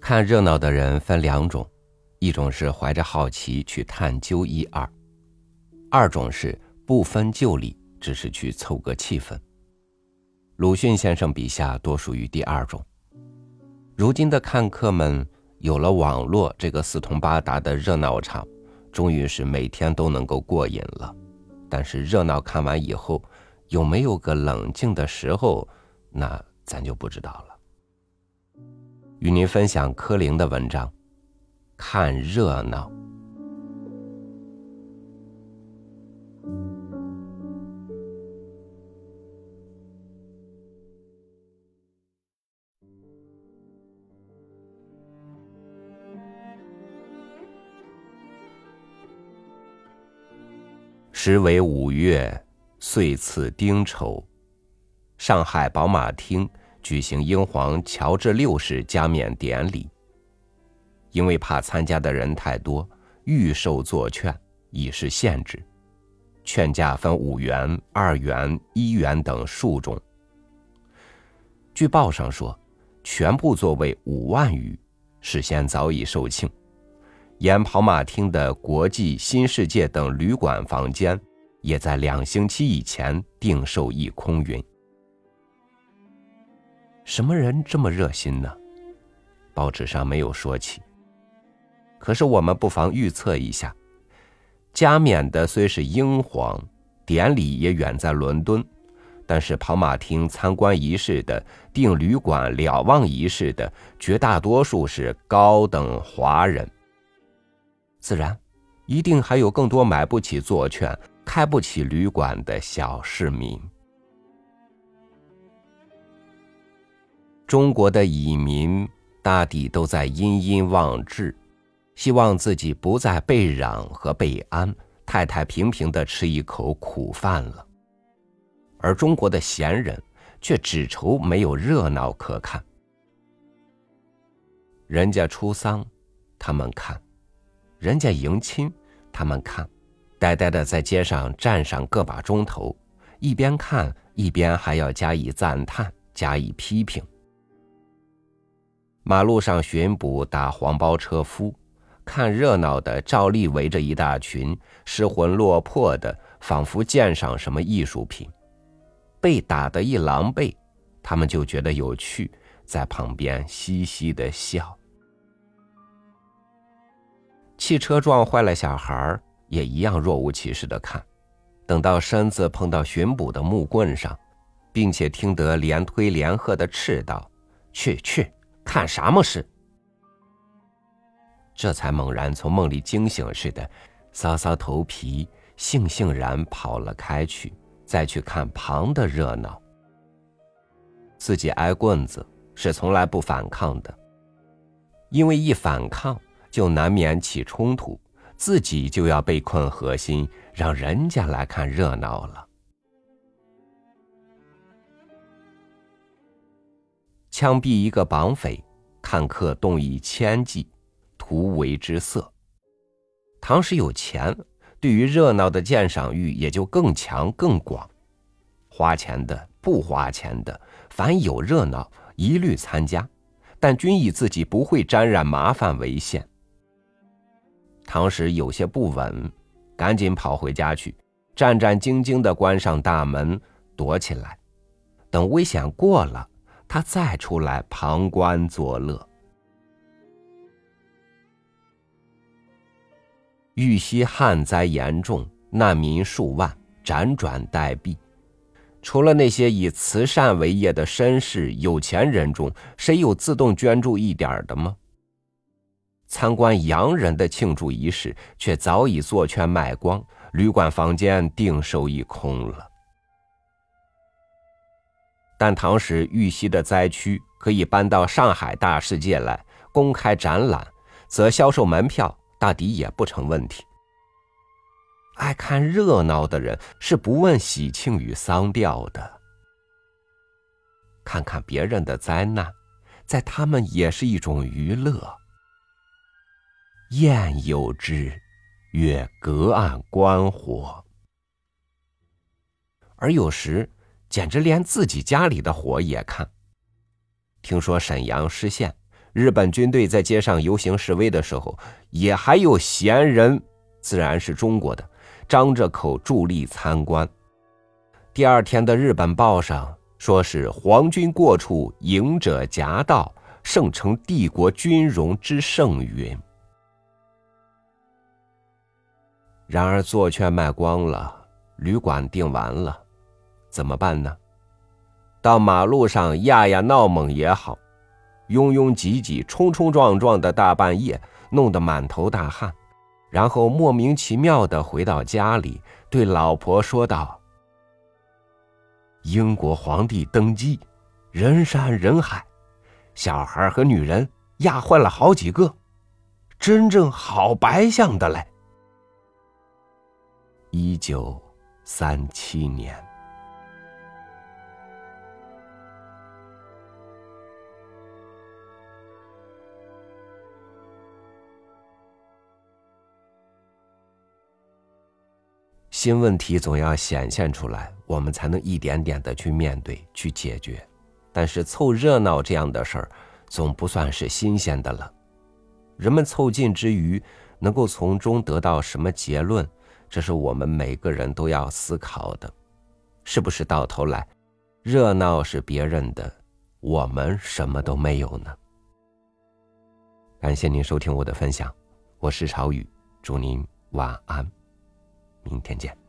看热闹的人分两种，一种是怀着好奇去探究一二，二种是不分就里，只是去凑个气氛。鲁迅先生笔下多属于第二种。如今的看客们有了网络这个四通八达的热闹场，终于是每天都能够过瘾了。但是热闹看完以后，有没有个冷静的时候，那咱就不知道了。与您分享柯林的文章，《看热闹》。时为五月，岁次丁丑，上海宝马厅。举行英皇乔治六世加冕典礼。因为怕参加的人太多，预售座券已是限制，券价分五元、二元、一元等数种。据报上说，全部座位五万余，事先早已售罄。沿跑马厅的国际、新世界等旅馆房间，也在两星期以前订售一空云。什么人这么热心呢？报纸上没有说起。可是我们不妨预测一下：加冕的虽是英皇，典礼也远在伦敦，但是跑马厅参观仪式的、订旅馆瞭望仪式的，绝大多数是高等华人。自然，一定还有更多买不起座券、开不起旅馆的小市民。中国的蚁民大抵都在殷殷望志，希望自己不再被攘和被安，太太平平的吃一口苦饭了。而中国的闲人却只愁没有热闹可看。人家出丧，他们看；人家迎亲，他们看。呆呆的在街上站上个把钟头，一边看一边还要加以赞叹，加以批评。马路上巡捕打黄包车夫，看热闹的照例围着一大群，失魂落魄的，仿佛鉴赏什么艺术品。被打得一狼狈，他们就觉得有趣，在旁边嘻嘻的笑。汽车撞坏了小孩也一样若无其事的看，等到身子碰到巡捕的木棍上，并且听得连推连喝的斥道：“去去！”看什么事？这才猛然从梦里惊醒似的，搔搔头皮，悻悻然跑了开去，再去看旁的热闹。自己挨棍子是从来不反抗的，因为一反抗就难免起冲突，自己就要被困核心，让人家来看热闹了。枪毙一个绑匪，看客动以千计，图为之色。唐时有钱，对于热闹的鉴赏欲也就更强更广。花钱的、不花钱的，凡有热闹，一律参加，但均以自己不会沾染麻烦为限。唐时有些不稳，赶紧跑回家去，战战兢兢的关上大门，躲起来，等危险过了。他再出来旁观作乐。玉溪旱灾严重，难民数万，辗转待毙。除了那些以慈善为业的绅士、有钱人中，谁有自动捐助一点的吗？参观洋人的庆祝仪式，却早已座券卖光，旅馆房间订售一空了。但唐时玉溪的灾区可以搬到上海大世界来公开展览，则销售门票大抵也不成问题。爱看热闹的人是不问喜庆与丧调的，看看别人的灾难，在他们也是一种娱乐。宴有之，曰隔岸观火，而有时。简直连自己家里的火也看。听说沈阳失陷，日本军队在街上游行示威的时候，也还有闲人，自然是中国的，张着口伫立参观。第二天的日本报上说是皇军过处，迎者夹道，盛称帝国军容之盛云。然而座券卖光了，旅馆订完了，怎么办呢？到马路上压压闹猛也好，拥拥挤挤、冲冲撞撞的大半夜，弄得满头大汗，然后莫名其妙的回到家里，对老婆说道：“英国皇帝登基，人山人海，小孩和女人压坏了好几个，真正好白相的嘞。”一九三七年，新问题总要显现出来，我们才能一点点的去面对、去解决。但是凑热闹这样的事儿，总不算是新鲜的了。人们凑近之余，能够从中得到什么结论？这是我们每个人都要思考的，是不是到头来，热闹是别人的，我们什么都没有呢？感谢您收听我的分享，我是朝雨，祝您晚安，明天见。